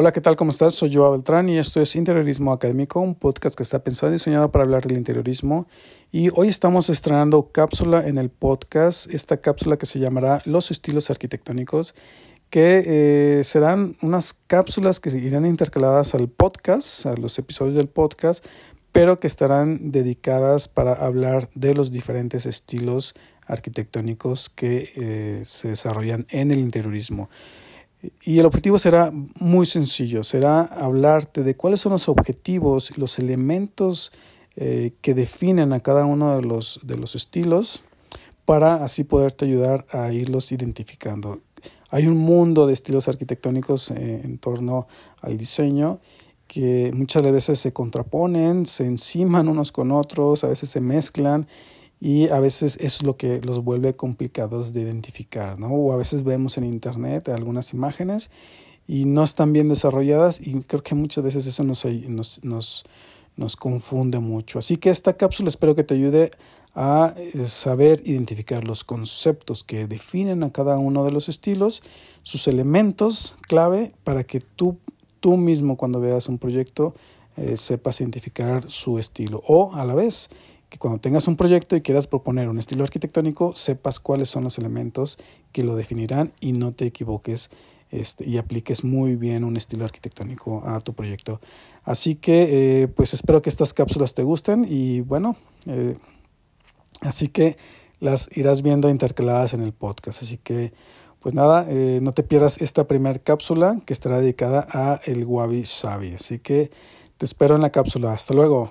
Hola, ¿qué tal? ¿Cómo estás? Soy Joa Beltrán y esto es Interiorismo Académico, un podcast que está pensado y diseñado para hablar del interiorismo. Y hoy estamos estrenando cápsula en el podcast, esta cápsula que se llamará Los estilos arquitectónicos, que eh, serán unas cápsulas que irán intercaladas al podcast, a los episodios del podcast, pero que estarán dedicadas para hablar de los diferentes estilos arquitectónicos que eh, se desarrollan en el interiorismo. Y el objetivo será muy sencillo, será hablarte de cuáles son los objetivos los elementos eh, que definen a cada uno de los, de los estilos para así poderte ayudar a irlos identificando. Hay un mundo de estilos arquitectónicos eh, en torno al diseño que muchas veces se contraponen, se enciman unos con otros, a veces se mezclan y a veces es lo que los vuelve complicados de identificar, ¿no? O a veces vemos en internet algunas imágenes y no están bien desarrolladas y creo que muchas veces eso nos, nos, nos, nos confunde mucho. Así que esta cápsula espero que te ayude a eh, saber identificar los conceptos que definen a cada uno de los estilos, sus elementos clave para que tú, tú mismo cuando veas un proyecto eh, sepas identificar su estilo o a la vez que cuando tengas un proyecto y quieras proponer un estilo arquitectónico, sepas cuáles son los elementos que lo definirán y no te equivoques este, y apliques muy bien un estilo arquitectónico a tu proyecto. Así que, eh, pues espero que estas cápsulas te gusten y bueno, eh, así que las irás viendo intercaladas en el podcast. Así que, pues nada, eh, no te pierdas esta primera cápsula que estará dedicada a el Wabi Sabi. Así que te espero en la cápsula. Hasta luego.